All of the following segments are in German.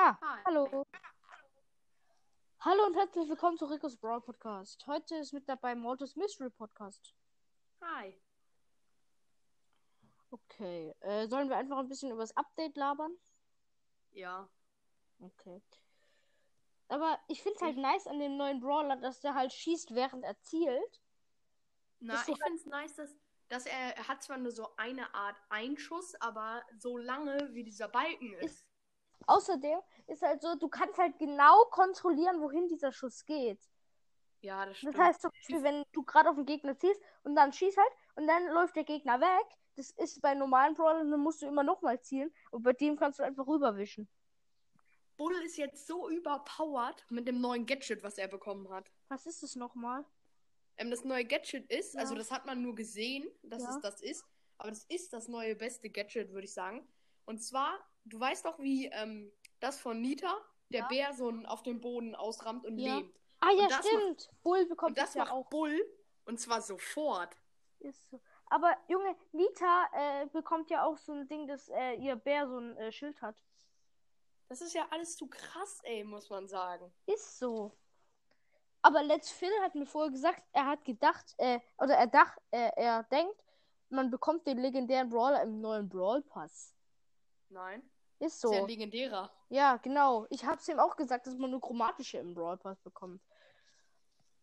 Ah, Hi. hallo. Hallo und herzlich willkommen zu Ricos Brawl Podcast. Heute ist mit dabei Mortis Mystery Podcast. Hi. Okay, äh, sollen wir einfach ein bisschen über das Update labern? Ja. Okay. Aber ich finde es halt nice an dem neuen Brawler, dass der halt schießt, während er zielt. Na, ich finde es nice, dass, dass er, er hat zwar nur so eine Art Einschuss, aber so lange wie dieser Balken ist. Ist- Außerdem ist halt so, du kannst halt genau kontrollieren, wohin dieser Schuss geht. ja, das stimmt. Das heißt zum Beispiel, wenn du gerade auf den Gegner ziehst und dann schießt halt und dann läuft der Gegner weg, das ist bei normalen Brawlern, dann musst du immer nochmal zielen und bei dem kannst du einfach rüberwischen. Bull ist jetzt so überpowered mit dem neuen Gadget, was er bekommen hat. Was ist das nochmal? Ähm, das neue Gadget ist, Ja. also das hat man nur gesehen, dass Ja. es das ist, aber das ist das neue beste Gadget, würde ich sagen. Und zwar, du weißt doch, wie ähm, das von Nita, der Ja. Bär so auf dem Boden ausrammt und Ja. lebt. Ah ja, stimmt. Bull bekommt Und das das ja macht auch. Bull und zwar sofort. Ist so. Aber Junge, Nita äh, bekommt ja auch so ein Ding, dass äh, ihr Bär so ein äh, Schild hat. Das ist ja alles zu krass, ey, muss man sagen. Ist so. Aber Let's Phil hat mir vorher gesagt, er hat gedacht, äh, oder er dacht, äh, er denkt, man bekommt den legendären Brawler im neuen Brawl Pass. Nein. Ist Ist ja so. ein legendärer. Ja, genau. Ich hab's ihm auch gesagt, dass man nur chromatische im Brawl Pass bekommt.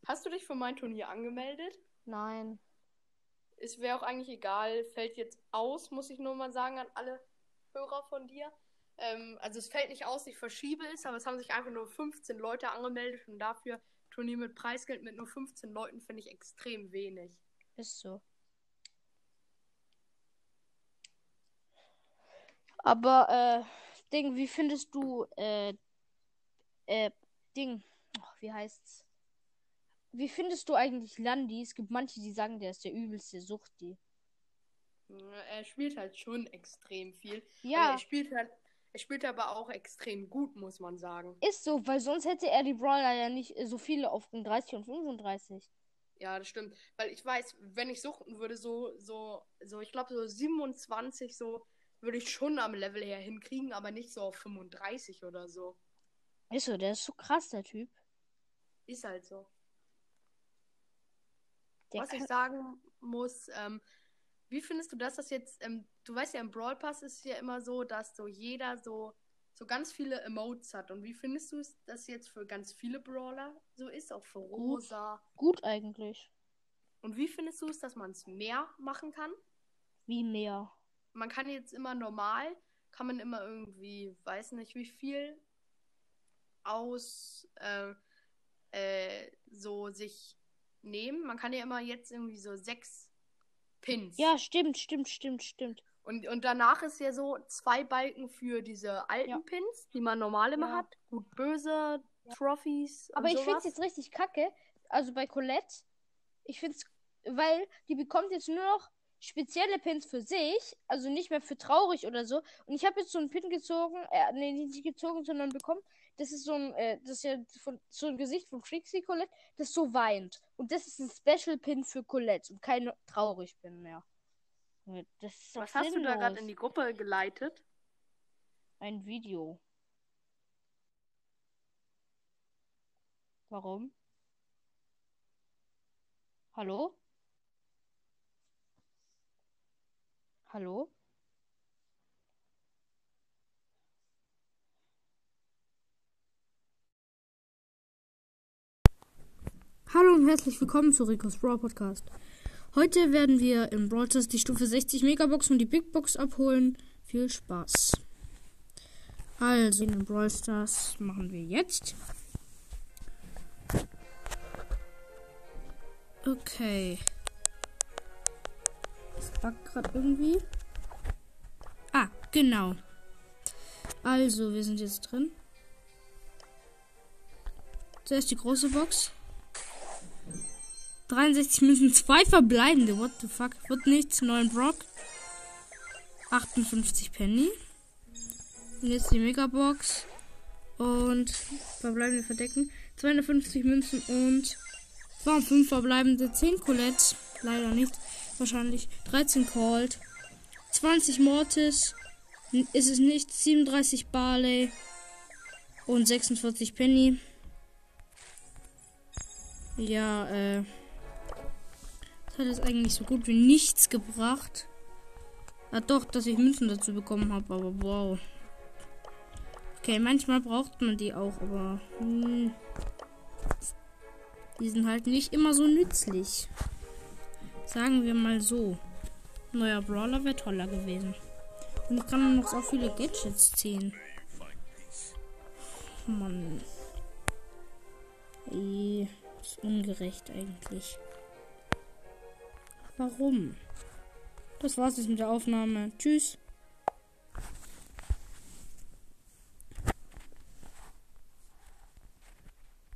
Hast du dich für mein Turnier angemeldet? Nein. Es wäre auch eigentlich egal, fällt jetzt aus, muss ich nur mal sagen an alle Hörer von dir. Ähm, also es fällt nicht aus, ich verschiebe es, aber es haben sich einfach nur 15 Leute angemeldet und dafür Turnier mit Preisgeld mit nur 15 Leuten finde ich extrem wenig. Ist so. Aber, äh, Ding, wie findest du, äh, äh, Ding, ach, wie heißt's? Wie findest du eigentlich Landi? Es gibt manche, die sagen, der ist der übelste Suchti. Ja, Er spielt halt schon extrem viel. Ja, er spielt halt, er spielt aber auch extrem gut, muss man sagen. ist so, weil sonst hätte er die Brawler ja nicht äh, so viele auf Rang 30 und 35. Ja, das stimmt. Weil ich weiß, wenn ich suchten würde, so, so, so, ich glaube, so 27, so, würde ich schon am Level her hinkriegen, aber nicht so auf 35 oder so. Ist so, der ist so krass, der Typ. Ist halt so. Der Was ich sagen muss, ähm, wie findest du das, dass jetzt, ähm, du weißt ja, im Brawl Pass ist ja immer so, dass so jeder so, so ganz viele Emotes hat. Und wie findest du es, dass jetzt für ganz viele Brawler so ist, auch für Rosa? gut eigentlich. Und wie findest du es, dass man es mehr machen kann? Wie mehr. Man kann jetzt immer normal, kann man immer irgendwie, weiß nicht wie viel, aus äh, äh, so sich nehmen. Man kann ja immer jetzt irgendwie so sechs Pins. Ja, stimmt, stimmt, stimmt, stimmt. Und, und danach ist ja so zwei Balken für diese alten Ja. Pins, die man normal immer Ja. hat. Gut, böse, Trophies. Aber ich finde es jetzt richtig kacke. Also bei Colette. Ich finde es, weil die bekommt jetzt nur noch spezielle Pins für sich. Also nicht mehr für traurig oder so. Und ich habe jetzt so einen Pin gezogen. Äh, nee, nicht gezogen, sondern bekommen. Das ist so ein, äh, das ist ja von, so ein Gesicht von Trixie Colette, das so weint. Und das ist ein Special Pin für Colette und kein traurig Pin mehr. Ja, Das ist Was hast du da gerade in die Gruppe geleitet? Ein Video. Warum? Hallo? Hallo? Hallo und herzlich willkommen zu Ricos Brawl Podcast. Heute werden wir in Brawl Stars die Stufe 60 Megabox und die Big Box abholen. Viel Spaß. Also, in Brawl Stars machen wir jetzt. Okay. Backt gerade irgendwie. Ah, genau. Also, wir sind jetzt drin. Zuerst die große Box. 63 Münzen, zwei verbleibende. What the fuck? Wird nichts. 9 Brock. 58 Penny. Und jetzt die Megabox. Und verbleibende verdecken. 250 Münzen und waren 5 verbleibende. 10 Colette. Leider nicht. Wahrscheinlich. 13 Cold. 20 Mortis. Ist es nicht. 37 Barley. Und 46 Penny. Ja, äh. Das hat jetzt eigentlich so gut wie nichts gebracht. Ja, doch, dass ich Münzen dazu bekommen habe, aber wow. Okay, manchmal braucht man die auch, aber. Hm, die sind halt nicht immer so nützlich. Sagen wir mal so. Neuer Brawler wäre toller gewesen. Und ich kann noch so viele Gadgets ziehen. Mann. Ey, ist ungerecht eigentlich. Warum? Das war's jetzt mit der Aufnahme. Tschüss.